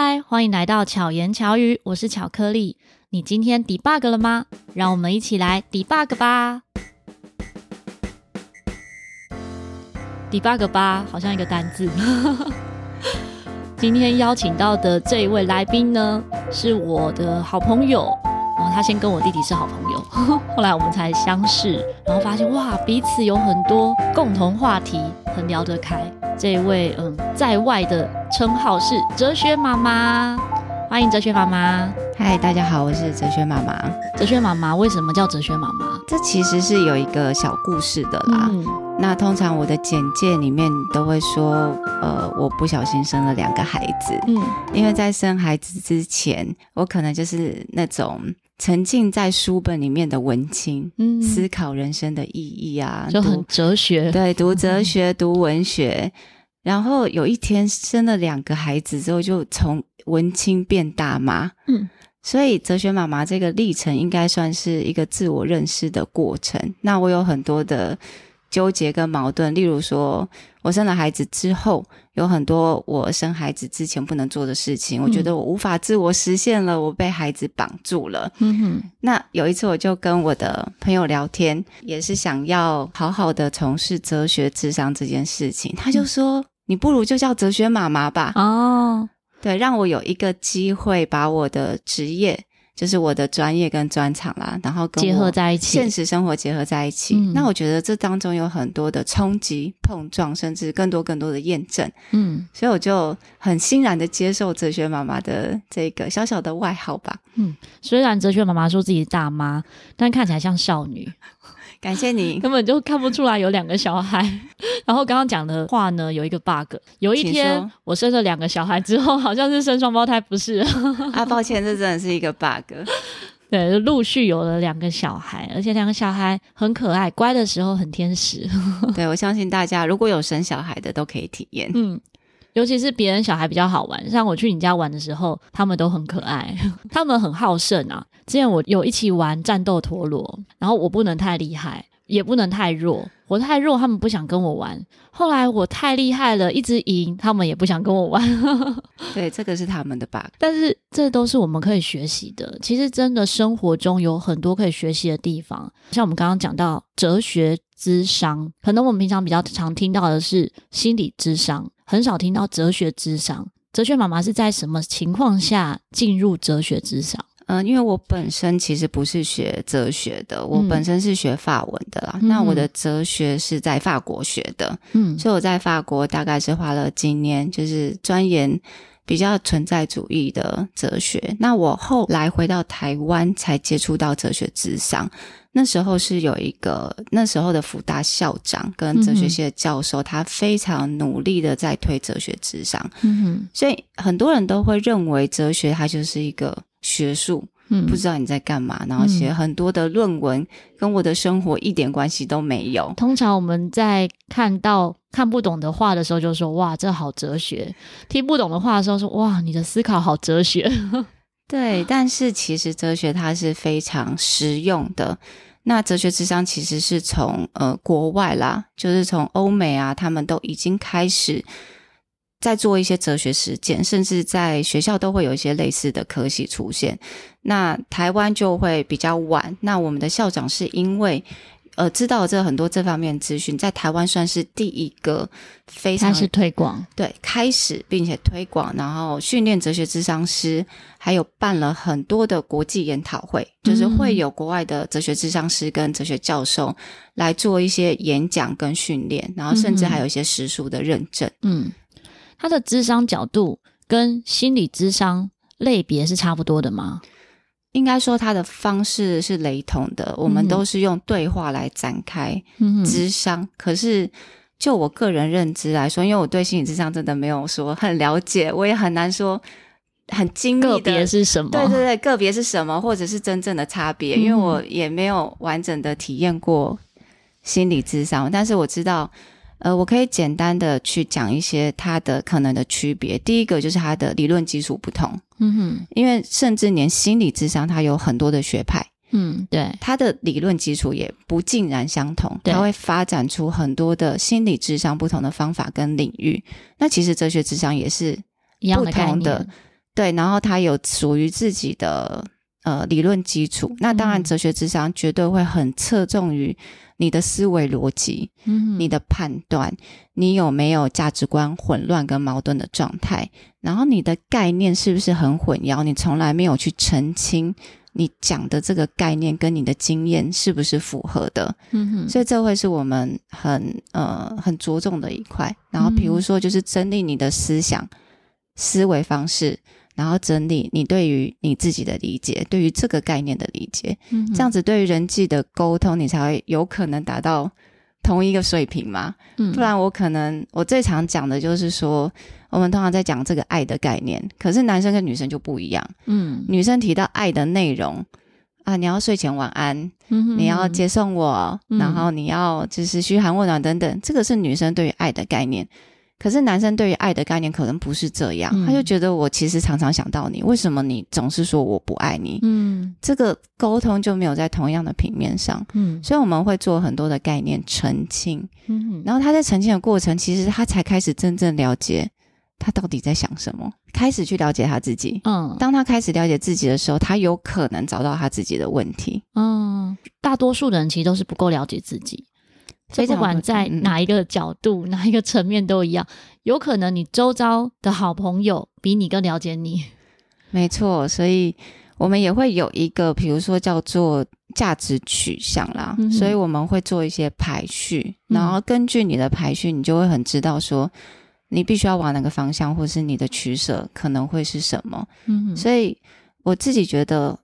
嗨，欢迎来到巧言巧语，我是巧克力。你今天 debug 了吗？让我们一起来 debug 吧。debug 吧，好像一个单字。今天邀请到的这一位来宾呢，是我的好朋友。然后他先跟我弟弟是好朋友，后来我们才相识，然后发现哇，彼此有很多共同话题，很聊得开。这一位嗯，在外的称号是哲学妈妈，欢迎哲学妈妈。嗨，大家好，我是哲学妈妈。哲学妈妈为什么叫哲学妈妈？这其实是有一个小故事的啦。嗯、那通常我的简介里面都会说，呃，我不小心生了两个孩子。嗯，因为在生孩子之前，我可能就是那种沉浸在书本里面的文青，嗯，思考人生的意义啊，就很哲学。对，读哲学，读文学。然后有一天生了两个孩子之后，就从文青变大妈。嗯，所以哲学妈妈这个历程应该算是一个自我认识的过程。那我有很多的纠结跟矛盾，例如说我生了孩子之后，有很多我生孩子之前不能做的事情，我觉得我无法自我实现了，我被孩子绑住了。嗯哼。那有一次我就跟我的朋友聊天，也是想要好好的从事哲学智商这件事情，他就说。嗯你不如就叫哲学妈妈吧。哦，对，让我有一个机会把我的职业，就是我的专业跟专长啦，然后跟结合在一起，现实生活结合在一起。嗯，那我觉得这当中有很多的冲击、碰撞，甚至更多更多的验证。嗯，所以我就很欣然的接受哲学妈妈的这个小小的外号吧。嗯，虽然哲学妈妈说自己是大妈，但看起来像少女。感谢你，根本就看不出来有两个小孩。然后刚刚讲的话呢，有一个 bug。有一天我生了两个小孩之后，好像是生双胞胎，不是？啊，抱歉，这真的是一个 bug。对，陆续有了两个小孩，而且两个小孩很可爱，乖的时候很天使。对，我相信大家如果有生小孩的都可以体验。嗯。尤其是别人小孩比较好玩，像我去你家玩的时候，他们都很可爱，他们很好胜啊。之前我有一起玩战斗陀螺，然后我不能太厉害，也不能太弱。我太弱，他们不想跟我玩。后来我太厉害了，一直赢，他们也不想跟我玩。对，这个是他们的 bug。但是这都是我们可以学习的。其实真的生活中有很多可以学习的地方，像我们刚刚讲到哲学智商，可能我们平常比较常听到的是心理智商。很少听到哲学智商。哲学妈妈是在什么情况下进入哲学智商？嗯，因为我本身其实不是学哲学的，我本身是学法文的啦。嗯、那我的哲学是在法国学的，嗯，所以我在法国大概是花了几年，就是钻研比较存在主义的哲学。那我后来回到台湾才接触到哲学智商。那时候是有一个那时候的福大校长跟哲学系的教授，嗯、他非常努力的在推哲学智商，嗯哼，所以很多人都会认为哲学它就是一个学术，嗯，不知道你在干嘛，然后写很多的论文，跟我的生活一点关系都没有。通常我们在看到看不懂的话的时候，就说哇，这好哲学；听不懂的话的时候，说哇，你的思考好哲学。对，但是其实哲学它是非常实用的。那哲学智商其实是从呃国外啦，就是从欧美啊，他们都已经开始在做一些哲学实践，甚至在学校都会有一些类似的科系出现。那台湾就会比较晚。那我们的校长是因为。呃，知道这很多这方面资讯，在台湾算是第一个非常开始推广，对，开始并且推广，然后训练哲学智商师，还有办了很多的国际研讨会，就是会有国外的哲学智商师跟哲学教授来做一些演讲跟训练，然后甚至还有一些实数的认证。嗯，他的智商角度跟心理智商类别是差不多的吗？应该说，他的方式是雷同的。我们都是用对话来展开智商。嗯、可是，就我个人认知来说，因为我对心理智商真的没有说很了解，我也很难说很精密的个别是什么。对对对，个别是什么，或者是真正的差别，嗯、因为我也没有完整的体验过心理智商。但是我知道。呃，我可以简单的去讲一些它的可能的区别。第一个就是它的理论基础不同，嗯哼，因为甚至连心理智商它有很多的学派，嗯，对，它的理论基础也不尽然相同，它会发展出很多的心理智商不同的方法跟领域。那其实哲学智商也是不同的，一样的。对，然后它有属于自己的呃理论基础。那当然，哲学智商绝对会很侧重于你的思维逻辑，嗯，你的判断，你有没有价值观混乱跟矛盾的状态，然后你的概念是不是很混淆，你从来没有去澄清。你讲的这个概念跟你的经验是不是符合的？嗯哼，所以这会是我们很呃很着重的一块。然后比如说，就是整理你的思想、嗯、思维方式，然后整理你对于你自己的理解，对于这个概念的理解。嗯，这样子对于人际的沟通，你才会有可能达到同一个水平嘛。嗯，不然我可能我最常讲的就是说。我们通常在讲这个爱的概念，可是男生跟女生就不一样。嗯，女生提到爱的内容啊，你要睡前晚安，嗯、你要接送我，嗯、然后你要就是嘘寒问暖等等，这个是女生对于爱的概念。可是男生对于爱的概念可能不是这样，嗯、他就觉得我其实常常想到你，为什么你总是说我不爱你？嗯，这个沟通就没有在同样的平面上。嗯，所以我们会做很多的概念澄清。嗯哼，然后他在澄清的过程，其实他才开始真正了解。他到底在想什么？开始去了解他自己。嗯，当他开始了解自己的时候，他有可能找到他自己的问题。嗯，大多数的人其实都是不够了解自己，所以不管在哪一个角度、嗯、哪一个层面都一样。有可能你周遭的好朋友比你更了解你。没错，所以我们也会有一个，比如说叫做价值取向啦。嗯、所以我们会做一些排序，然后根据你的排序，你就会很知道说。你必须要往哪个方向，或是你的取舍可能会是什么？嗯，所以我自己觉得，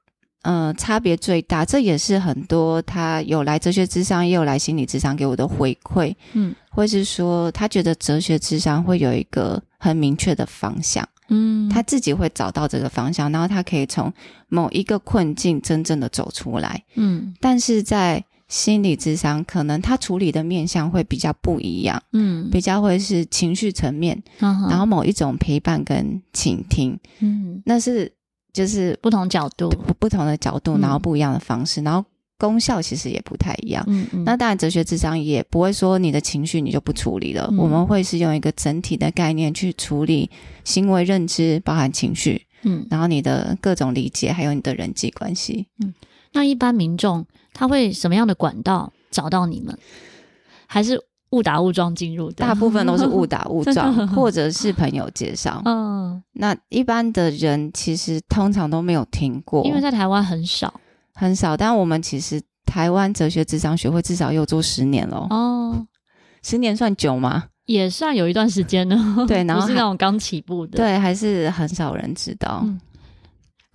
呃，差别最大，这也是很多他有来哲学智商，也有来心理智商给我的回馈。嗯，或是说他觉得哲学智商会有一个很明确的方向，嗯，他自己会找到这个方向，然后他可以从某一个困境真正的走出来。嗯，但是在心理智商可能他处理的面向会比较不一样，嗯，比较会是情绪层面，嗯、然后某一种陪伴跟倾听，嗯，那是就是不同角度，不同的角度，然后不一样的方式，嗯、然后功效其实也不太一样，嗯嗯。那当然，哲学智商也不会说你的情绪你就不处理了，嗯、我们会是用一个整体的概念去处理行为认知，包含情绪，嗯，然后你的各种理解，还有你的人际关系，嗯。那一般民众他会什么样的管道找到你们？还是误打误撞进入的？大部分都是误打误撞，或者是朋友介绍。嗯，那一般的人其实通常都没有听过，因为在台湾很少很少。但我们其实台湾哲学智商学会至少有做十年了哦，十年算久吗？也算有一段时间了。对，然后是那种刚起步的，对，还是很少人知道。嗯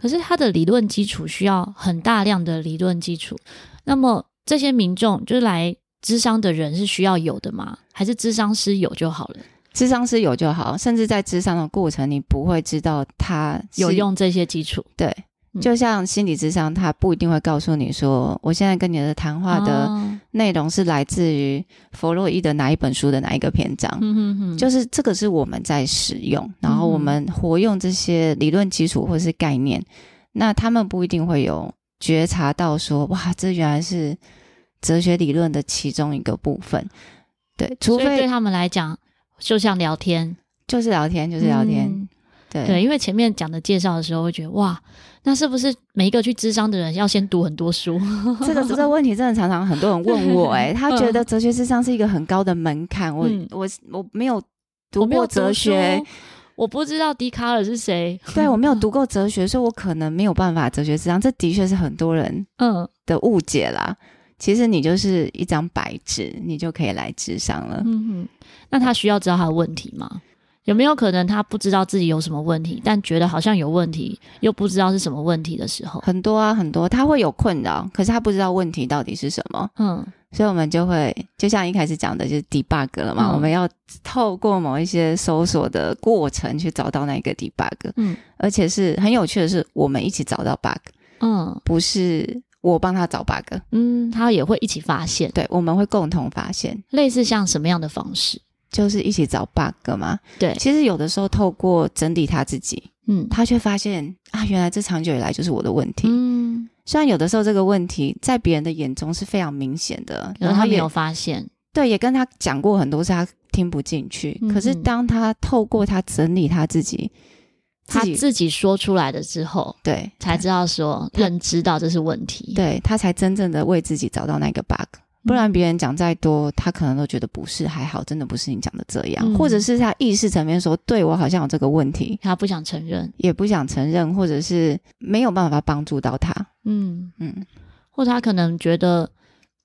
可是他的理论基础需要很大量的理论基础，那么这些民众就是来咨商的人是需要有的吗？还是智商师有就好了？智商师有就好，甚至在智商的过程，你不会知道他有用这些基础，对。就像心理智商，他不一定会告诉你说，我现在跟你的谈话的内容是来自于弗洛伊德哪一本书的哪一个篇章。嗯哼哼，就是这个是我们在使用，然后我们活用这些理论基础或是概念，那他们不一定会有觉察到说，哇，这原来是哲学理论的其中一个部分。对，除非对他们来讲，就像聊天，就是聊天，就是聊天。嗯对，对，因为前面讲的介绍的时候，会觉得哇，那是不是每一个去智商的人要先读很多书？这个这个问题真的常常很多人问我，欸，诶 他觉得哲学智商是一个很高的门槛。我、嗯、我我没有读过哲学，我，不知道笛卡尔是谁。对，我没有读过哲学，所以我可能没有办法哲学智商。这的确是很多人嗯的误解啦。嗯、其实你就是一张白纸，你就可以来智商了。嗯哼，那他需要知道他的问题吗？有没有可能他不知道自己有什么问题，但觉得好像有问题，又不知道是什么问题的时候？很多啊，很多，他会有困扰，可是他不知道问题到底是什么。嗯，所以我们就会就像一开始讲的，就是 debug 了嘛。嗯、我们要透过某一些搜索的过程去找到那个 debug。嗯，而且是很有趣的是，我们一起找到 bug。嗯，不是我帮他找 bug。嗯，他也会一起发现。对，我们会共同发现。类似像什么样的方式？就是一起找 bug 嘛，对。其实有的时候透过整理他自己，嗯，他却发现啊，原来这长久以来就是我的问题。嗯，虽然有的时候这个问题在别人的眼中是非常明显的，然后他没有发现，对，也跟他讲过很多次，他听不进去。嗯。可是当他透过他整理他自己，自己他自己说出来的之后，对，才知道说认知到这是问题，对，他才真正的为自己找到那个 bug。不然别人讲再多，他可能都觉得不是，还好，真的不是你讲的这样，嗯、或者是他意识层面说，对我好像有这个问题，他不想承认，也不想承认，或者是没有办法帮助到他，嗯。嗯，或者他可能觉得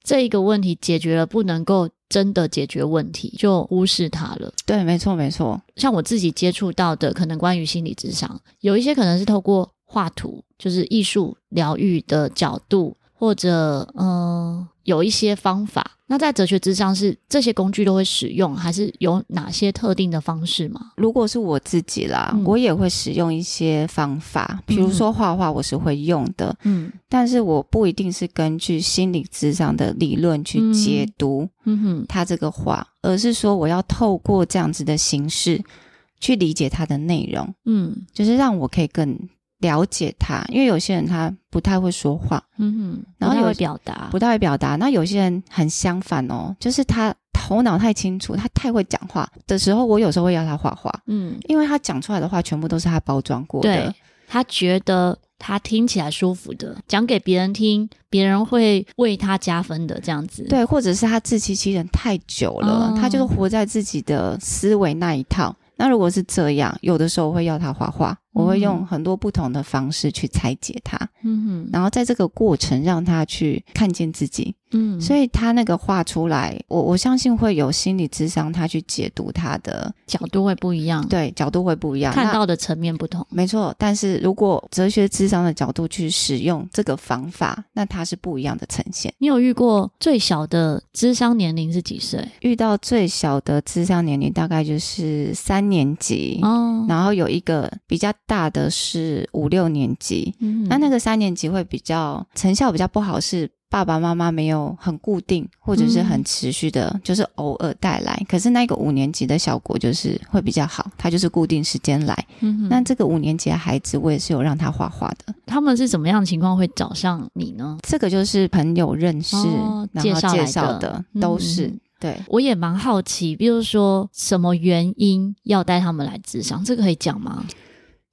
这一个问题解决了，不能够真的解决问题，就忽视它了。对，没错没错。像我自己接触到的，可能关于心理智商，有一些可能是透过画图，就是艺术疗愈的角度。或者，嗯、呃，有一些方法。那在哲学之上是这些工具都会使用，还是有哪些特定的方式吗？如果是我自己啦，嗯、我也会使用一些方法，比如说画画，我是会用的。嗯，但是我不一定是根据心理智商的理论去解读，嗯哼，他这个画，而是说我要透过这样子的形式去理解它的内容。嗯，就是让我可以更。了解他，因为有些人他不太会说话，嗯哼，然后也会表达，不太会表达。那有些人很相反哦，就是他头脑太清楚，他太会讲话的时候，我有时候会要他画画，嗯，因为他讲出来的话全部都是他包装过的，对，他觉得他听起来舒服的，讲给别人听，别人会为他加分的这样子，对，或者是他自欺欺人太久了，哦，他就是活在自己的思维那一套。那如果是这样，有的时候我会要他画画。我会用很多不同的方式去拆解它，嗯哼，然后在这个过程让他去看见自己，嗯，所以他那个画出来，我我相信会有心理智商，他去解读他的角度会不一样，对，角度会不一样，看到的层面不同，没错。但是如果哲学智商的角度去使用这个方法，那它是不一样的呈现。你有遇过最小的智商年龄是几岁？遇到最小的智商年龄大概就是三年级哦，然后有一个比较。大的是五六年级，嗯、那那个三年级会比较成效比较不好，是爸爸妈妈没有很固定或者是很持续的，嗯、就是偶尔带来。可是那个五年级的效果就是会比较好，他就是固定时间来。嗯，那这个五年级的孩子，我也是有让他画画的。他们是怎么样的情况会找上你呢？这个就是朋友认识，哦、然后介绍的，都是。嗯对，我也蛮好奇，比如说什么原因要带他们来智商，这个可以讲吗？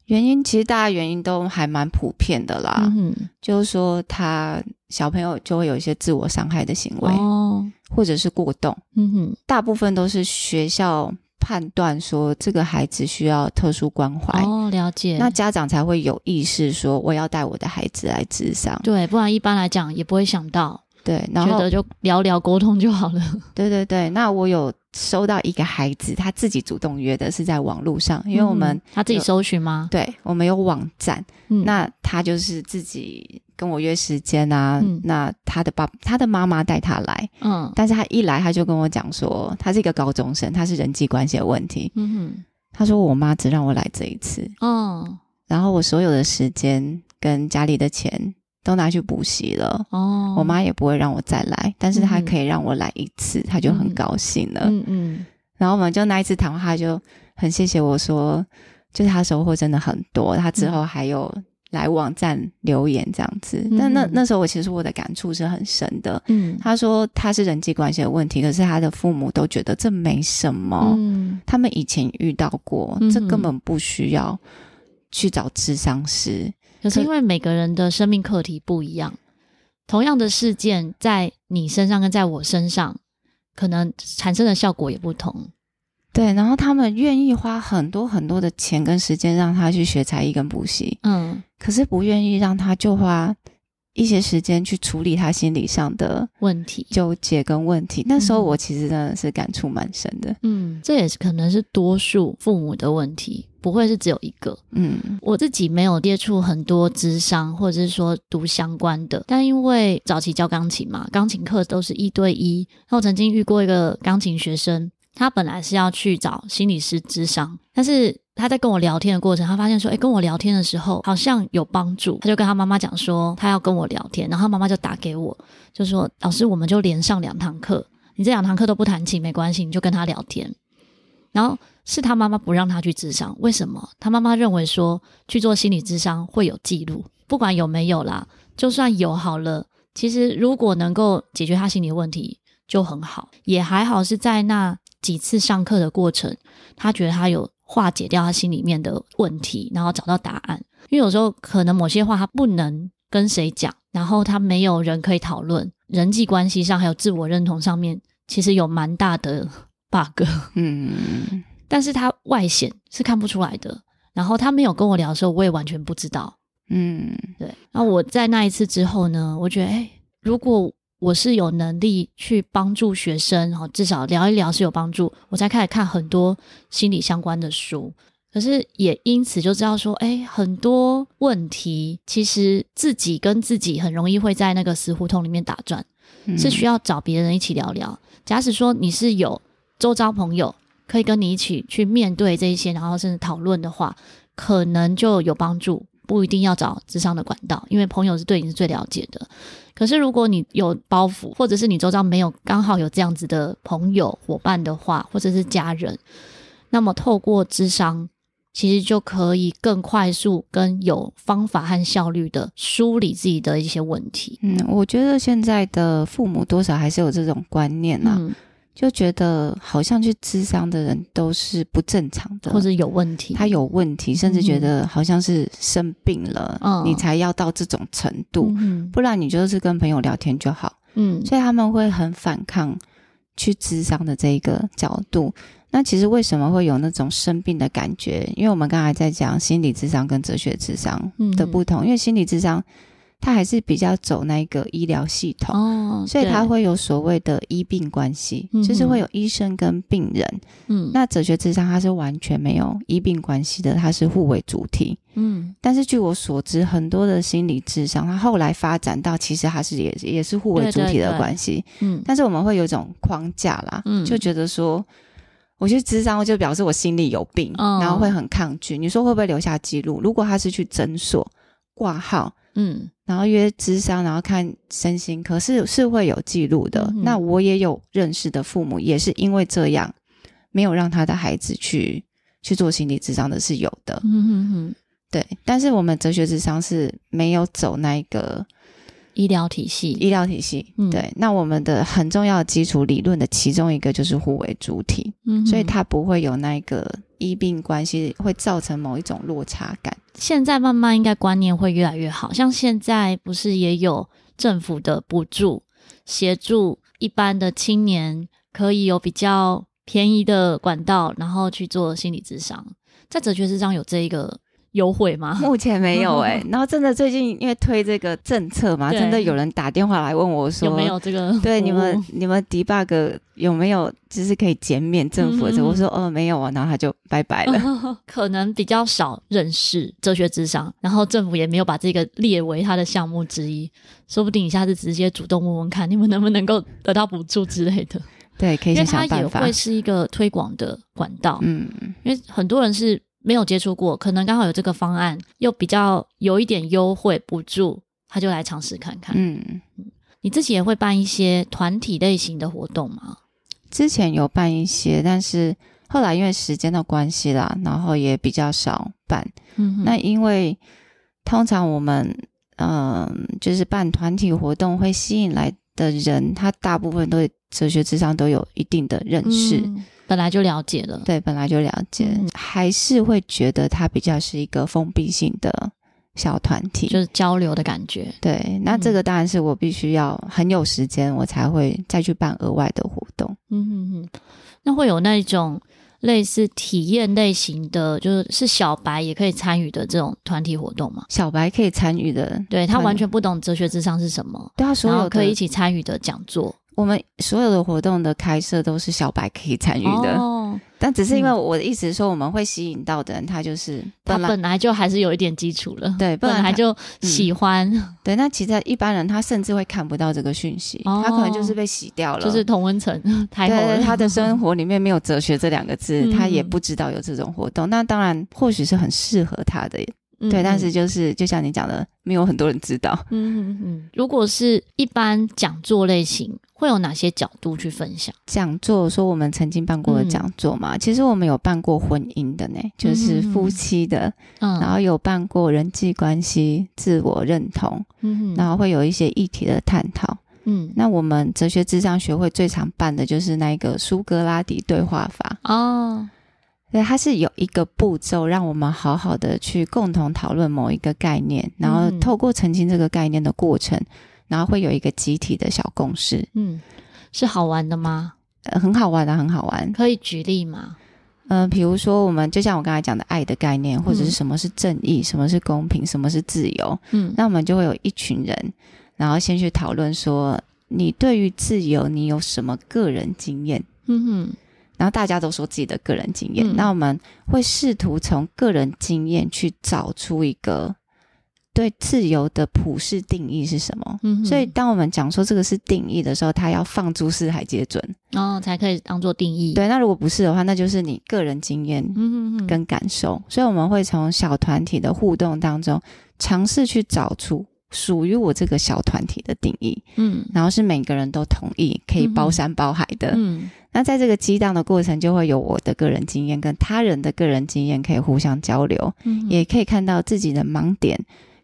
原因其实大家原因都还蛮普遍的啦，嗯、就是说他小朋友就会有一些自我伤害的行为，哦，或者是过动，嗯哼，大部分都是学校判断说这个孩子需要特殊关怀，哦，了解，那家长才会有意识说我要带我的孩子来咨商，对，不然一般来讲也不会想到，对，然后觉得就聊聊沟通就好了，对对对，那我有。收到一个孩子，他自己主动约的，是在网络上，因为我们、嗯、他自己搜寻吗？对，我们有网站，嗯、那他就是自己跟我约时间啊。嗯、那他的爸，他的妈妈带他来，嗯，但是他一来他就跟我讲说，他是一个高中生，他是人际关系的问题，嗯哼，他说我妈只让我来这一次，嗯，然后我所有的时间跟家里的钱。都拿去补习了哦，我妈也不会让我再来，但是她可以让我来一次，她、嗯、就很高兴了。嗯嗯，然后我们就那一次谈话，她就很谢谢我说，就是她收获真的很多。她之后还有来网站留言这样子，嗯、但那那时候我其实我的感触是很深的。嗯，她说她是人际关系的问题，可是她的父母都觉得这没什么，嗯，他们以前遇到过，这根本不需要去找智商师。可是因为每个人的生命课题不一样，同样的事件在你身上跟在我身上，可能产生的效果也不同。对，然后他们愿意花很多很多的钱跟时间让他去学才艺跟补习，嗯，可是不愿意让他就花一些时间去处理他心理上的问题、纠结跟问题。那时候我其实真的是感触蛮深的。嗯，这也是可能是多数父母的问题。不会是只有一个，嗯，我自己没有接触很多智商，或者是说读相关的，但因为早期教钢琴嘛，钢琴课都是一对一，然后曾经遇过一个钢琴学生，他本来是要去找心理师咨商，但是他在跟我聊天的过程，他发现说，诶，跟我聊天的时候好像有帮助，他就跟他妈妈讲说，他要跟我聊天，然后妈妈就打给我，就说，老师，我们就连上两堂课，你这两堂课都不弹琴没关系，你就跟他聊天，然后。是他妈妈不让他去智商，为什么？他妈妈认为说去做心理咨商会有记录，不管有没有啦，就算有好了，其实如果能够解决他心理问题就很好，也还好是在那几次上课的过程，他觉得他有化解掉他心里面的问题，然后找到答案。因为有时候可能某些话他不能跟谁讲，然后他没有人可以讨论，人际关系上还有自我认同上面，其实有蛮大的 bug。嗯，但是他外显是看不出来的。然后他没有跟我聊的时候，我也完全不知道。嗯，对。然后我在那一次之后呢，我觉得，哎，如果我是有能力去帮助学生，然后至少聊一聊是有帮助，我才开始看很多心理相关的书。可是也因此就知道说，哎，很多问题其实自己跟自己很容易会在那个死胡同里面打转，嗯、是需要找别人一起聊聊。假使说你是有周遭朋友可以跟你一起去面对这一些，然后甚至讨论的话，可能就有帮助。不一定要找智商的管道，因为朋友是对你是最了解的。可是如果你有包袱，或者是你周遭没有刚好有这样子的朋友伙伴的话，或者是家人，那么透过智商，其实就可以更快速、跟有方法和效率的梳理自己的一些问题。嗯，我觉得现在的父母多少还是有这种观念啊。嗯就觉得好像去智商的人都是不正常的，或者有问题。他有问题，甚至觉得好像是生病了，嗯、你才要到这种程度，嗯、不然你就是跟朋友聊天就好。嗯，所以他们会很反抗去智商的这一个角度。那其实为什么会有那种生病的感觉？因为我们刚才在讲心理智商跟哲学智商的不同，嗯、因为心理智商。他还是比较走那个医疗系统，哦、所以他会有所谓的医病关系，嗯、就是会有医生跟病人。嗯，那哲学智商它是完全没有医病关系的，它是互为主体。嗯，但是据我所知，很多的心理智商，它后来发展到其实它是也也是互为主体的关系。嗯，但是我们会有一种框架啦，嗯，就觉得说我去智商就表示我心里有病，嗯、然后会很抗拒。你说会不会留下记录？如果他是去诊所挂号，嗯。然后约智商，然后看身心科，是是会有记录的。嗯、那我也有认识的父母，也是因为这样，没有让他的孩子去去做心理智商的，是有的。嗯嗯嗯，对。但是我们哲学智商是没有走那一个医疗体系，医疗体系。嗯、对。那我们的很重要的基础理论的其中一个就是互为主体，嗯，所以它不会有那个医病关系，会造成某一种落差感。现在慢慢应该观念会越来越好，像现在不是也有政府的补助，协助一般的青年可以有比较便宜的管道，然后去做心理咨商，在哲学之上有这一个。优惠吗？目前没有哎、欸，然后真的最近因为推这个政策嘛，真的有人打电话来问我说有没有这个？对，你们你们 debug 有没有就是可以减免政府的？我说哦没有啊，然后他就拜拜了。嗯、可能比较少认识哲学智商，然后政府也没有把这个列为他的项目之一，说不定你下次直接主动问问看，你们能不能够得到补助之类的。对，可以想想办法。因为它也会是一个推广的管道，嗯，因为很多人是。没有接触过，可能刚好有这个方案，又比较有一点优惠补助，他就来尝试看看。嗯，你自己也会办一些团体类型的活动吗？之前有办一些，但是后来因为时间的关系啦，然后也比较少办。嗯，那因为通常我们嗯、呃，就是办团体活动会吸引来的人，他大部分都对哲学智商都有一定的认识。嗯本来就了解了，对，本来就了解，嗯、还是会觉得它比较是一个封闭性的小团体，就是交流的感觉。对，那这个当然是我必须要很有时间，我才会再去办额外的活动。嗯嗯嗯，那会有那种类似体验类型的，就是是小白也可以参与的这种团体活动吗？小白可以参与的，对，他完全不懂哲学智商是什么，对，他所有可以一起参与的讲座。我们所有的活动的开设都是小白可以参与的，哦、但只是因为我的意思是说，我们会吸引到的人，他就是他本来就还是有一点基础了，对，本来就喜欢。嗯、对，那其实一般人他甚至会看不到这个讯息，哦、他可能就是被洗掉了，就是同温层 太厚了。对，他的生活 里面没有哲学这两个字，嗯、他也不知道有这种活动。那当然，或许是很适合他的。对，但是就是就像你讲的，没有很多人知道。嗯嗯嗯。如果是一般讲座类型，会有哪些角度去分享？讲座说我们曾经办过的讲座嘛，嗯、其实我们有办过婚姻的呢，就是夫妻的，嗯，然后有办过人际关系、自我认同，嗯，然后会有一些议题的探讨。嗯，那我们哲学智商学会最常办的就是那个苏格拉底对话法哦。对，它是有一个步骤，让我们好好的去共同讨论某一个概念，然后透过澄清这个概念的过程，嗯、然后会有一个集体的小共识。嗯，是好玩的吗？呃，很好玩的，很好玩。可以举例吗？嗯、呃，比如说，我们就像我刚才讲的爱的概念，或者是什么是正义，嗯、什么是公平，什么是自由。嗯，那我们就会有一群人，然后先去讨论说，你对于自由，你有什么个人经验？嗯哼，然后大家都说自己的个人经验，嗯、那我们会试图从个人经验去找出一个。对自由的普世定义是什么？嗯，所以当我们讲说这个是定义的时候，它要放诸四海皆准哦，才可以当做定义。对，那如果不是的话，那就是你个人经验跟感受。嗯、哼哼，所以我们会从小团体的互动当中，尝试去找出属于我这个小团体的定义。嗯，然后是每个人都同意，可以包山包海的。嗯，那在这个激荡的过程，就会有我的个人经验跟他人的个人经验可以互相交流，嗯，也可以看到自己的盲点。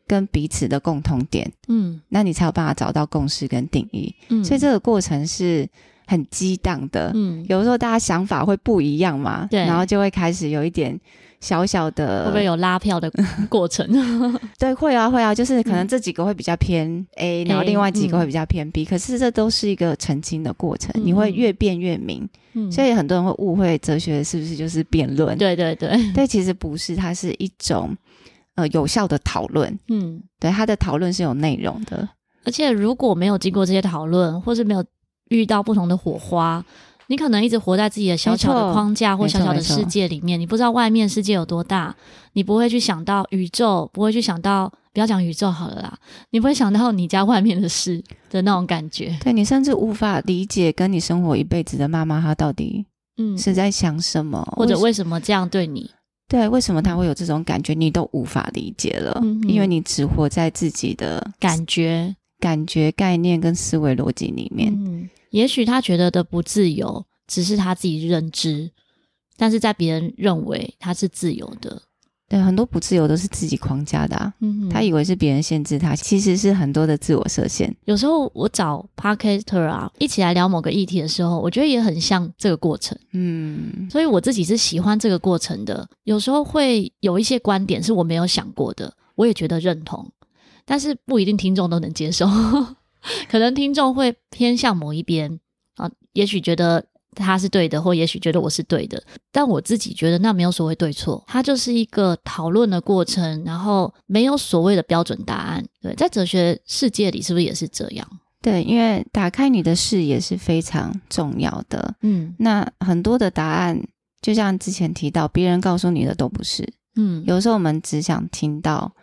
跟彼此的共同点，嗯，那你才有办法找到共识跟定义，嗯，所以这个过程是很激荡的，嗯，有时候大家想法会不一样嘛，对，然后就会开始有一点小小的，会不会有拉票的 过程？对，会啊，会啊，就是可能这几个会比较偏 A，嗯，然后另外几个会比较偏 B，嗯，可是这都是一个澄清的过程，嗯，你会越辩越明，嗯，所以很多人会误会哲学是不是就是辩论？对对对，但，其实不是，它是一种。呃，有效的讨论，嗯，对，他的讨论是有内容的，而且如果没有经过这些讨论，或是没有遇到不同的火花，你可能一直活在自己的小小的框架或小小的世界里面，你不知道外面世界有多大，你不会去想到宇宙，不会去想到，不要讲宇宙好了啦，你不会想到你家外面的事的那种感觉，对，你甚至无法理解跟你生活一辈子的妈妈，她到底嗯是在想什么，或者为什么这样对你。对，为什么她会有这种感觉？你都无法理解了，嗯、因为你只活在自己的感觉、感觉、概念跟思维逻辑里面。嗯、也许他觉得的不自由，只是他自己认知，但是在别人认为他是自由的。对，很多不自由都是自己框架的啊。嗯，他以为是别人限制他，其实是很多的自我设限。有时候我找 Podcaster 啊，一起来聊某个议题的时候，我觉得也很像这个过程。嗯，所以我自己是喜欢这个过程的。有时候会有一些观点是我没有想过的，我也觉得认同，但是不一定听众都能接受。可能听众会偏向某一边啊，也许觉得。他是对的，或也许觉得我是对的，但我自己觉得那没有所谓对错，它就是一个讨论的过程，然后没有所谓的标准答案。对，在哲学世界里是不是也是这样？对，因为打开你的视野是非常重要的。嗯，那很多的答案，就像之前提到，别人告诉你的都不是。嗯，有时候我们只想听到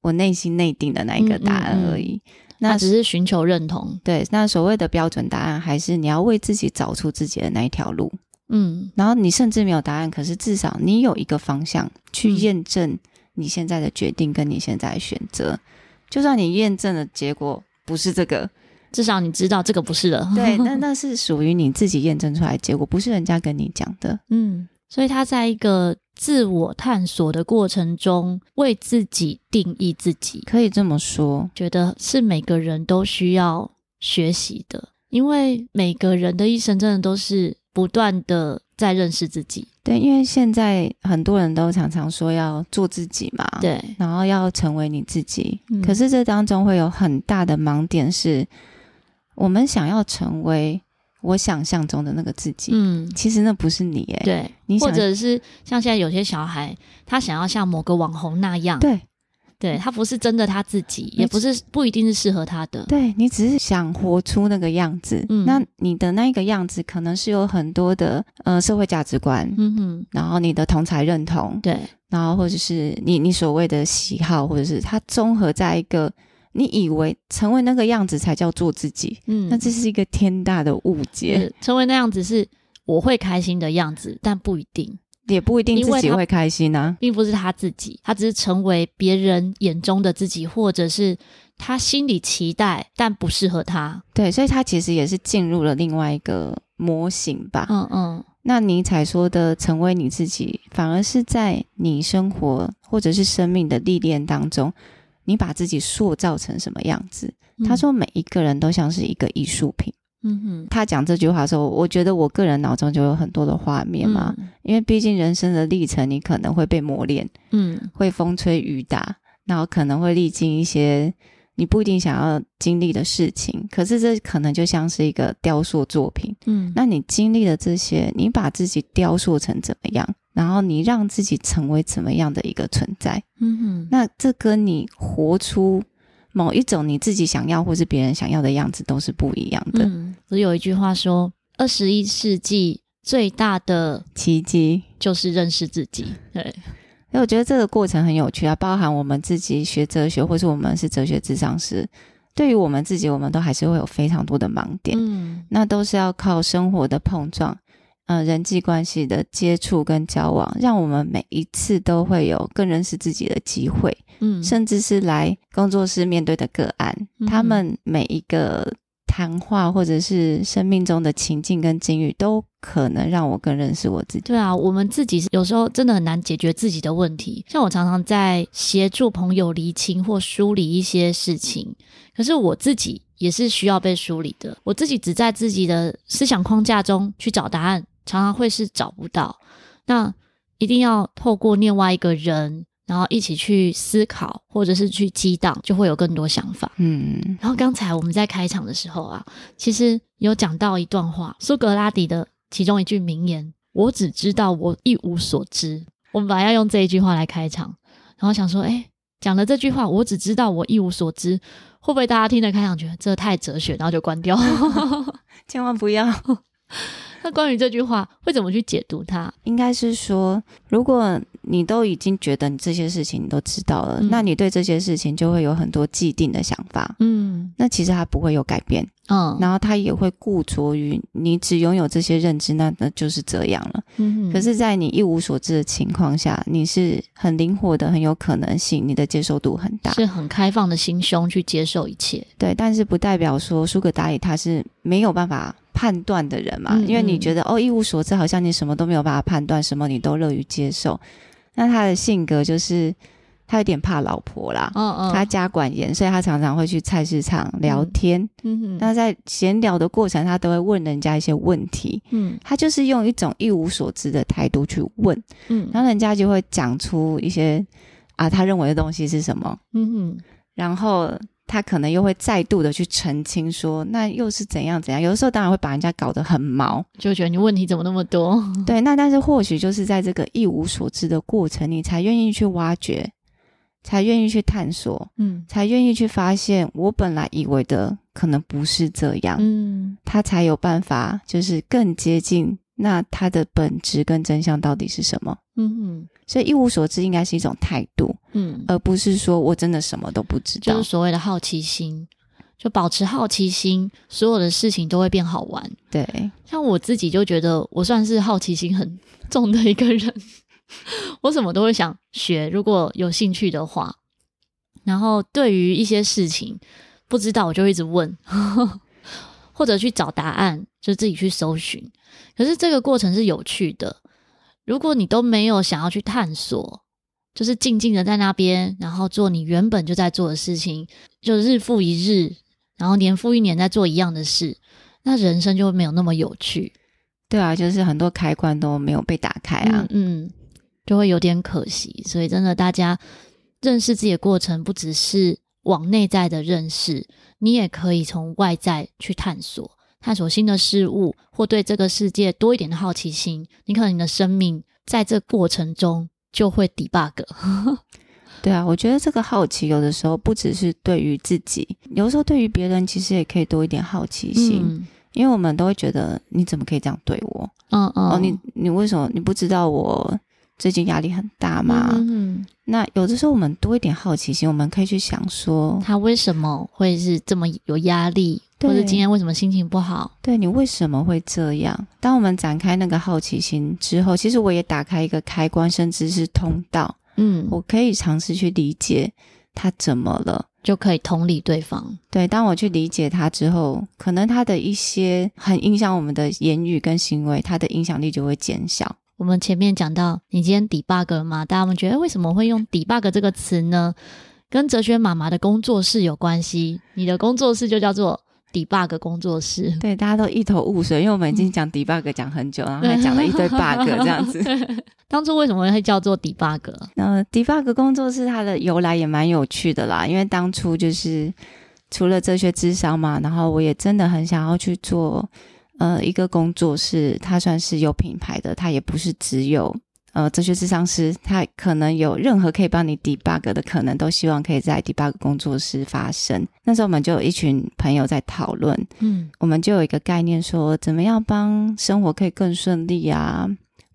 我内心内定的那一个答案而已。嗯嗯嗯那只是寻求认同，对。那所谓的标准答案，还是你要为自己找出自己的那一条路，嗯。然后你甚至没有答案，可是至少你有一个方向去验证你现在的决定跟你现在的选择。嗯、就算你验证的结果不是这个，至少你知道这个不是了。对，那 那是属于你自己验证出来的结果，不是人家跟你讲的。嗯。所以他在一个自我探索的过程中，为自己定义自己，可以这么说，觉得是每个人都需要学习的，因为每个人的一生真的都是不断的在认识自己。对，因为现在很多人都常常说要做自己嘛，对，然后要成为你自己，嗯，可是这当中会有很大的盲点，是我们想要成为。我想象中的那个自己，嗯，其实那不是你诶，对，你或者是像现在有些小孩，他想要像某个网红那样，对，对他不是真的他自己，也不是不一定是适合他的，对，你只是想活出那个样子，嗯，那你的那个样子可能是有很多的呃社会价值观，嗯哼，然后你的同才认同，对，然后或者是你你所谓的喜好，或者是它综合在一个。你以为成为那个样子才叫做自己，嗯，那这是一个天大的误解。成为那样子是我会开心的样子，但不一定，也不一定自己会开心啊，并不是他自己，他只是成为别人眼中的自己，或者是他心里期待但不适合他。对，所以他其实也是进入了另外一个模型吧。嗯嗯。那尼采说的成为你自己，反而是在你生活或者是生命的历练当中。你把自己塑造成什么样子？他说，每一个人都像是一个艺术品。嗯哼，他讲这句话的时候，我觉得我个人脑中就有很多的画面嘛，嗯、因为毕竟人生的历程，你可能会被磨练，嗯，会风吹雨打，然后可能会历经一些你不一定想要经历的事情，可是这可能就像是一个雕塑作品，嗯，那你经历了这些，你把自己雕塑成怎么样，然后你让自己成为怎么样的一个存在，嗯哼，那这跟你活出。某一种你自己想要或是别人想要的样子都是不一样的。嗯，有一句话说，二十一世纪最大的奇迹就是认识自己。对，所以我觉得这个过程很有趣啊，包含我们自己学哲学，或是我们是哲学智商师，对于我们自己，我们都还是会有非常多的盲点。嗯，那都是要靠生活的碰撞。呃，人际关系的接触跟交往，让我们每一次都会有更认识自己的机会。嗯，甚至是来工作室面对的个案，嗯、他们每一个谈话或者是生命中的情境跟境遇，都可能让我更认识我自己。对啊，我们自己有时候真的很难解决自己的问题。像我常常在协助朋友厘清或梳理一些事情，可是我自己也是需要被梳理的。我自己只在自己的思想框架中去找答案。常常会是找不到，那一定要透过另外一个人，然后一起去思考，或者是去激荡，就会有更多想法。嗯，然后刚才我们在开场的时候啊，其实有讲到一段话，苏格拉底的其中一句名言：“我只知道我一无所知。”我们本来要用这一句话来开场，然后想说，哎，讲了这句话，我只知道我一无所知，会不会大家听了开场觉得这太哲学，然后就关掉？千万不要。那关于这句话会怎么去解读它？应该是说，如果你都已经觉得你这些事情你都知道了，嗯、那你对这些事情就会有很多既定的想法。嗯，那其实它不会有改变。嗯，然后他也会固着于你只拥有这些认知，那那就是这样了。嗯，可是，在你一无所知的情况下，你是很灵活的，很有可能性，你的接受度很大，是很开放的心胸去接受一切。对，但是不代表说苏格达里他是没有办法判断的人嘛？嗯嗯，因为你觉得哦，一无所知，好像你什么都没有办法判断，什么你都乐于接受。那他的性格就是。他有点怕老婆啦，嗯嗯，他家管严，所以他常常会去菜市场聊天。那在闲聊的过程，他都会问人家一些问题。嗯，他就是用一种一无所知的态度去问。嗯，然后人家就会讲出一些啊，他认为的东西是什么。嗯哼，然后他可能又会再度的去澄清说，那又是怎样怎样。有的时候当然会把人家搞得很毛，就觉得你问题怎么那么多。对，那但是或许就是在这个一无所知的过程，你才愿意去挖掘。才愿意去探索，嗯，才愿意去发现我本来以为的可能不是这样，嗯，他才有办法，就是更接近那它的本质跟真相到底是什么，嗯嗯，所以一无所知应该是一种态度，嗯，而不是说我真的什么都不知道，就是所谓的好奇心，就保持好奇心，所有的事情都会变好玩，对，像我自己就觉得我算是好奇心很 重的一个人。我什么都会想学，如果有兴趣的话。然后对于一些事情不知道，我就一直问，或者去找答案，就自己去搜寻。可是这个过程是有趣的。如果你都没有想要去探索，就是静静的在那边，然后做你原本就在做的事情，就日复一日，然后年复一年在做一样的事，那人生就会没有那么有趣。对啊，就是很多开关都没有被打开啊。嗯。嗯就会有点可惜，所以真的，大家认识自己的过程不只是往内在的认识，你也可以从外在去探索，探索新的事物，或对这个世界多一点的好奇心。你可能你的生命在这过程中就会 debug。对啊，我觉得这个好奇有的时候不只是对于自己，有时候对于别人其实也可以多一点好奇心，嗯、因为我们都会觉得你怎么可以这样对我？嗯嗯，哦，你你为什么你不知道我？最近压力很大嘛？嗯，那有的时候我们多一点好奇心，我们可以去想说，他为什么会是这么有压力，或者今天为什么心情不好？对，你为什么会这样？当我们展开那个好奇心之后，其实我也打开一个开关，甚至是通道。嗯，我可以尝试去理解他怎么了，就可以同理对方。对，当我去理解他之后，可能他的一些很影响我们的言语跟行为，他的影响力就会减小。我们前面讲到，你今天 debug 了吗？大家们觉得为什么会用 debug 这个词呢？跟哲学妈妈的工作室有关系。你的工作室就叫做 debug 工作室。对，大家都一头雾水，因为我们已经讲 debug 讲很久，然后还讲了一堆 bug 这样子。当初为什么会叫做 debug？那 debug 工作室它的由来也蛮有趣的啦，因为当初就是除了哲学智商嘛，然后我也真的很想要去做呃一个工作室，它算是有品牌的，它也不是只有。呃，哲学智商师，它可能有任何可以帮你 debug 的可能，都希望可以在 debug 工作室发生。那时候我们就有一群朋友在讨论，嗯，我们就有一个概念说，怎么样帮生活可以更顺利啊，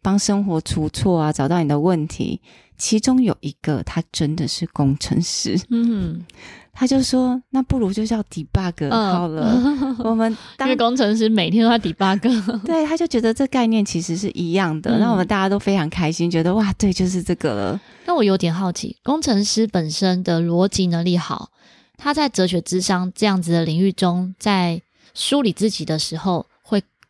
帮生活出错啊，找到你的问题。其中有一个，他真的是工程师，嗯。他就说：“那不如就叫 debug 好了。嗯” 我们因为工程师每天都在 debug，对，他就觉得这概念其实是一样的。那、嗯、我们大家都非常开心，觉得哇，对，就是这个了。那我有点好奇，工程师本身的逻辑能力好，他在哲学智商这样子的领域中，在梳理自己的时候。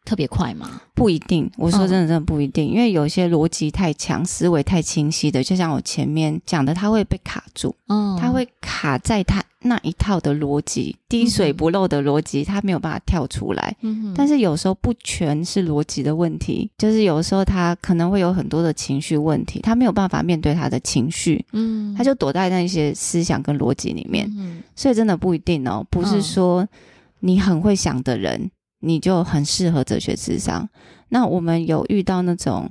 特别快吗？不一定。我说真的，真的不一定。嗯、因为有些逻辑太强、思维太清晰的，就像我前面讲的，他会被卡住。嗯，他会卡在他那一套的逻辑，滴水不漏的逻辑，他没有办法跳出来。嗯哼。但是有时候不全是逻辑的问题，就是有时候他可能会有很多的情绪问题，他没有办法面对他的情绪。嗯，他就躲在那些思想跟逻辑里面。嗯，所以真的不一定哦，不是说你很会想的人。你就很适合哲学智商。那我们有遇到那种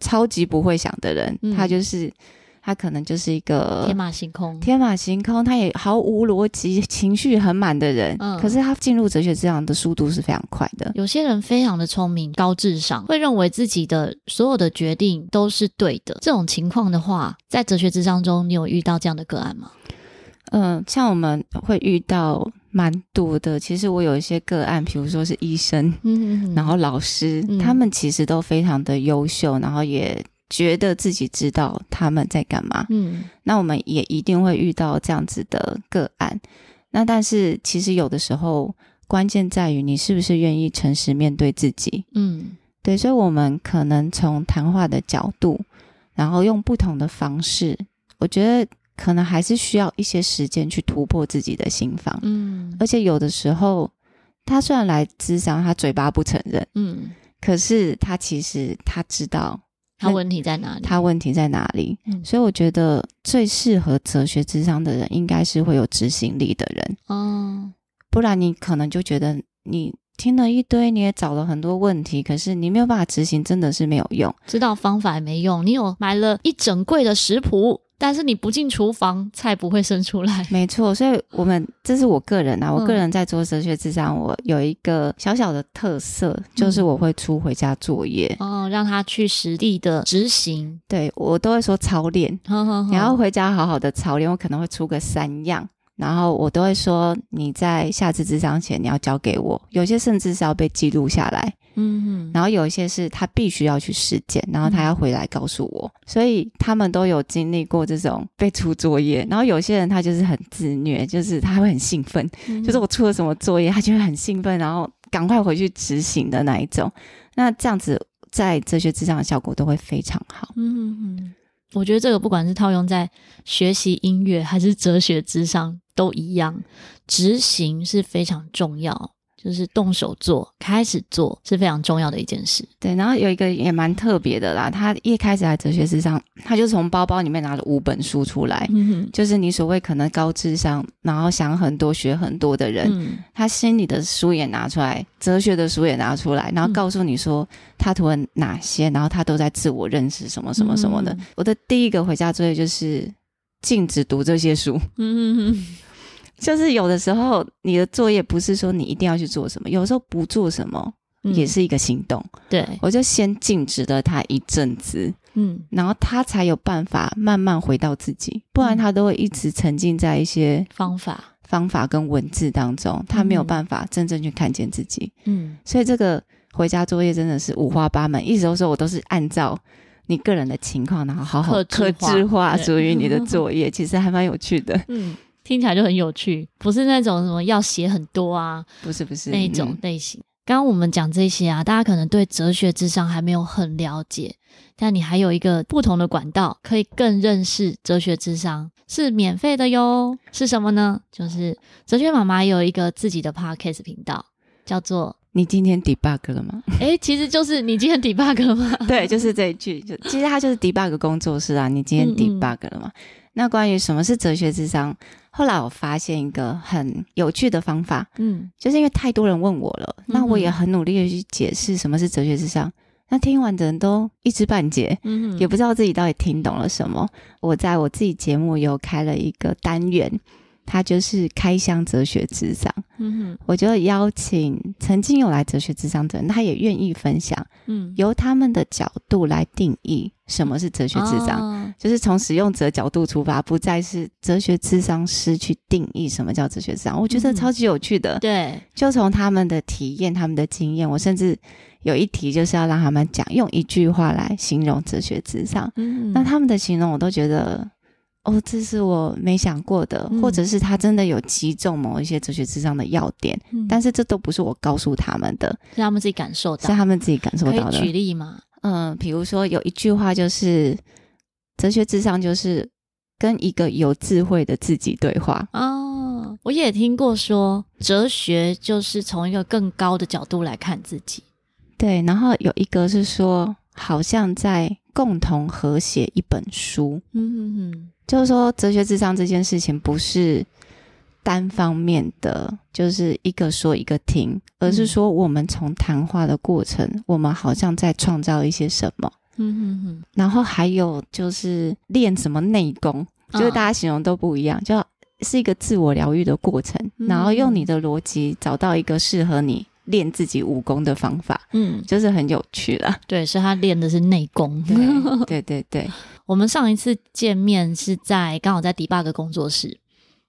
超级不会想的人，嗯、他就是他可能就是一个天马行空、天马行空，他也毫无逻辑、情绪很满的人。嗯，可是他进入哲学智商的速度是非常快的。有些人非常的聪明、高智商，会认为自己的所有的决定都是对的。这种情况的话，在哲学智商中，你有遇到这样的个案吗？嗯，像我们会遇到。蛮多的，其实我有一些个案，比如说是医生，嗯、然后老师，嗯、他们其实都非常的优秀，然后也觉得自己知道他们在干嘛。嗯，那我们也一定会遇到这样子的个案。那但是其实有的时候，关键在于你是不是愿意诚实面对自己。嗯，对，所以我们可能从谈话的角度，然后用不同的方式，我觉得。可能还是需要一些时间去突破自己的心房，嗯，而且有的时候，他虽然来智商，他嘴巴不承认，嗯，可是他其实他知道他问题在哪里，他问题在哪里，嗯，所以我觉得最适合哲学智商的人，应该是会有执行力的人，哦，不然你可能就觉得你听了一堆，你也找了很多问题，可是你没有办法执行，真的是没有用，知道方法也没用，你有买了一整柜的食谱。但是你不进厨房，菜不会生出来。没错，所以我们这是我个人啊，我个人在做哲学智商，我有一个小小的特色，嗯、就是我会出回家作业，哦，让他去实地的执行。对，我都会说操练，然后回家好好的操练，我可能会出个三样，然后我都会说你在下次智商前你要交给我，有些甚至是要被记录下来。嗯哼，然后有一些是他必须要去实践，然后他要回来告诉我，嗯、所以他们都有经历过这种被出作业。然后有些人他就是很自虐，就是他会很兴奋，嗯、就是我出了什么作业，他就会很兴奋，然后赶快回去执行的那一种。那这样子在哲学智商的效果都会非常好。嗯哼哼，我觉得这个不管是套用在学习音乐还是哲学之上都一样，执行是非常重要。就是动手做，开始做是非常重要的一件事。对，然后有一个也蛮特别的啦，他一开始来哲学之上，他就从包包里面拿了五本书出来，嗯，就是你所谓可能高智商，然后想很多、学很多的人，嗯，他心里的书也拿出来，哲学的书也拿出来，然后告诉你说他读了哪些，然后他都在自我认识什么什么什么的。嗯、我的第一个回家作业就是禁止读这些书。就是有的时候，你的作业不是说你一定要去做什么，有时候不做什么也是一个行动。嗯、对，我就先禁止了他一阵子，嗯，然后他才有办法慢慢回到自己，不然他都会一直沉浸在一些方法、方法跟文字当中，他没有办法真正去看见自己。嗯，所以这个回家作业真的是五花八门，一直都说我都是按照你个人的情况，然后好好克制化属于你的作业，其实还蛮有趣的。嗯。听起来就很有趣，不是那种什么要写很多啊，不是不是那种类型。刚刚我们讲这些啊，大家可能对哲学智商还没有很了解，但你还有一个不同的管道，可以更认识哲学智商，是免费的哟。是什么呢？就是哲学妈妈有一个自己的 podcast 频道，叫做“你今天 debug 了吗？” 诶，其实就是你今天 debug 了吗？对，就是这一句，就其实它就是 debug 工作室啊。你今天 debug 了吗？嗯嗯那关于什么是哲学智商，后来我发现一个很有趣的方法，嗯，就是因为太多人问我了，嗯、那我也很努力的去解释什么是哲学智商，那听完的人都一知半解，嗯，也不知道自己到底听懂了什么。我在我自己节目有开了一个单元。他就是开箱哲学智商，嗯哼，我就邀请曾经有来哲学智商的人，他也愿意分享，嗯，由他们的角度来定义什么是哲学智商，哦，就是从使用者角度出发，不再是哲学智商师去定义什么叫哲学智商。我觉得超级有趣的，对，嗯，就从他们的体验、他们的经验，我甚至有一题就是要让他们讲用一句话来形容哲学智商，嗯，那他们的形容我都觉得。哦，这是我没想过的，嗯、或者是他真的有击中某一些哲学智商的要点，嗯、但是这都不是我告诉他们的，是他们自己感受到，是他们自己感受到的。举例吗？嗯，比如说有一句话就是，哲学智商就是跟一个有智慧的自己对话。哦，我也听过说，哲学就是从一个更高的角度来看自己。对，然后有一个是说，好像在共同合写一本书。嗯哼哼。就是说，哲学智商这件事情不是单方面的，就是一个说一个听，而是说我们从谈话的过程，我们好像在创造一些什么。嗯哼哼。然后还有就是练什么内功，就是大家形容都不一样，就是一个自我疗愈的过程，然后用你的逻辑找到一个适合你练自己武功的方法。嗯，就是很有趣啦。对，是他练的是内功。对对对对。我们上一次见面是在刚好在 Debug 工作室，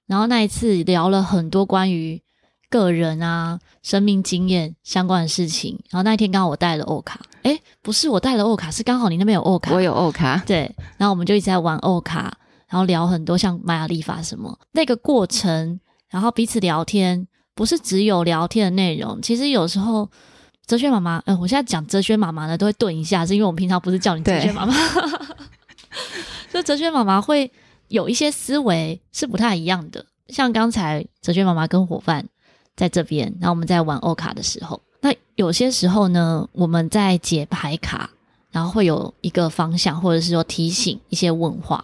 然后那一次聊了很多关于个人啊、生命经验相关的事情。然后那一天刚好我带了欧卡，诶，不是我带了欧卡，是刚好你那边有欧卡，我有欧卡，对。然后我们就一直在玩欧卡，然后聊很多像玛雅历法什么那个过程，然后彼此聊天，不是只有聊天的内容，其实有时候哲学妈妈，嗯，我现在讲哲学妈妈呢都会顿一下，是因为我们平常不是叫你哲学妈妈。就哲学妈妈会有一些思维是不太一样的，像刚才哲学妈妈跟伙伴在这边，然后我们在玩欧卡的时候，那有些时候呢，我们在解牌卡，然后会有一个方向，或者是说提醒一些问话，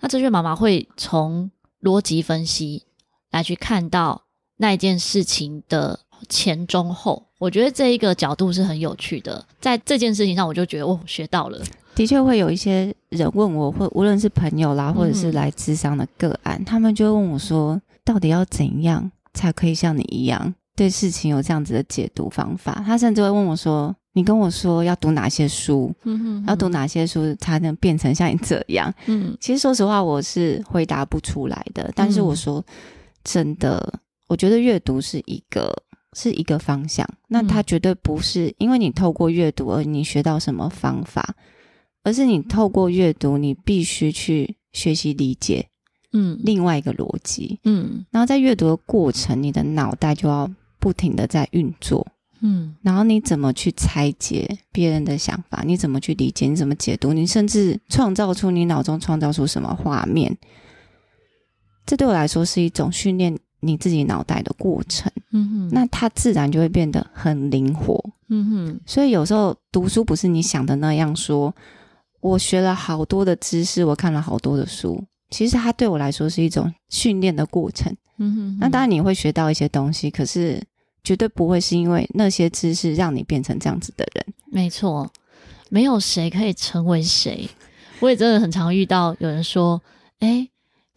那哲学妈妈会从逻辑分析来去看到那一件事情的前中后，我觉得这一个角度是很有趣的，在这件事情上，我就觉得哦，学到了。的确会有一些人问我，或无论是朋友啦，或者是来咨商的个案，嗯、他们就会问我说：“到底要怎样才可以像你一样对事情有这样子的解读方法？”他甚至会问我说：“你跟我说要读哪些书？嗯哼哼，要读哪些书才能变成像你这样？”嗯，其实说实话，我是回答不出来的。但是我说真的，我觉得阅读是一个是一个方向。那它绝对不是因为你透过阅读而你学到什么方法。而是你透过阅读，你必须去学习理解，嗯，另外一个逻辑，嗯，然后在阅读的过程，你的脑袋就要不停的在运作，嗯，然后你怎么去拆解别人的想法？你怎么去理解？你怎么解读？你甚至创造出你脑中创造出什么画面？这对我来说是一种训练你自己脑袋的过程，嗯哼，那它自然就会变得很灵活，嗯哼，所以有时候读书不是你想的那样说。我学了好多的知识，我看了好多的书。其实它对我来说是一种训练的过程。嗯哼哼。那当然你会学到一些东西，可是绝对不会是因为那些知识让你变成这样子的人。没错，没有谁可以成为谁。我也真的很常遇到有人说：“诶，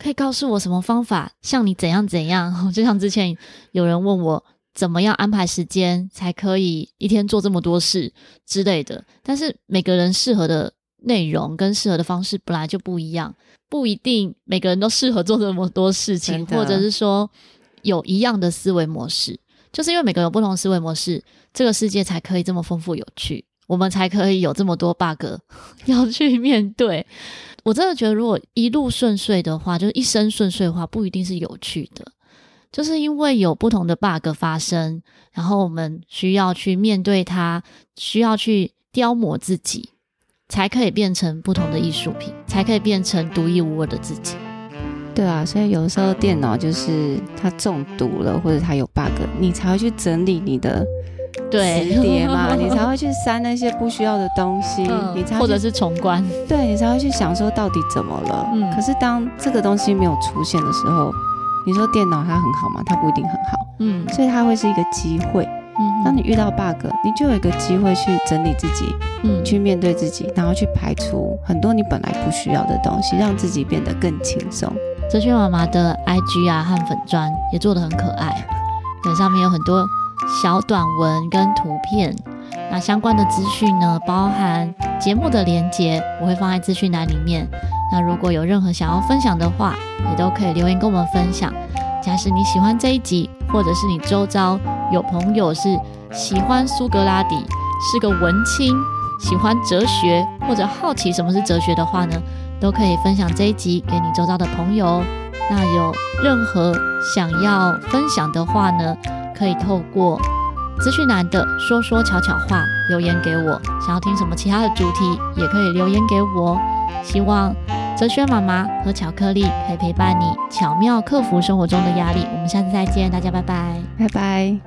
可以告诉我什么方法，像你怎样怎样？” 就像之前有人问我怎么样安排时间才可以一天做这么多事之类的。但是每个人适合的。内容跟适合的方式本来就不一样，不一定每个人都适合做这么多事情，或者是说有一样的思维模式，就是因为每个人有不同的思维模式，这个世界才可以这么丰富有趣，我们才可以有这么多 bug 要去面对。我真的觉得，如果一路顺遂的话，就是一生顺遂的话，不一定是有趣的。就是因为有不同的 bug 发生，然后我们需要去面对它，需要去雕磨自己，才可以变成不同的艺术品，才可以变成独一无二的自己。对啊，所以有时候电脑就是它中毒了，或者它有 bug，你才会去整理你的磁碟嘛，你才会去删那些不需要的东西，嗯、你才或者是重关，对，你才会去想说到底怎么了。嗯、可是当这个东西没有出现的时候，你说电脑它很好吗？它不一定很好。嗯，所以它会是一个机会。嗯，当你遇到 bug，你就有一个机会去整理自己，嗯，去面对自己，然后去排除很多你本来不需要的东西，让自己变得更轻松。哲学妈妈的 IG 啊和粉砖也做的很可爱，那上面有很多小短文跟图片。那相关的资讯呢，包含节目的连接，我会放在资讯栏里面。那如果有任何想要分享的话，也都可以留言跟我们分享。假使你喜欢这一集，或者是你周遭有朋友是喜欢苏格拉底，是个文青，喜欢哲学或者好奇什么是哲学的话呢，都可以分享这一集给你周遭的朋友。那有任何想要分享的话呢，可以透过资讯栏的说说悄悄话留言给我。想要听什么其他的主题，也可以留言给我。希望哲学妈妈和巧克力可以陪伴你，巧妙克服生活中的压力。我们下次再见，大家拜拜，拜拜。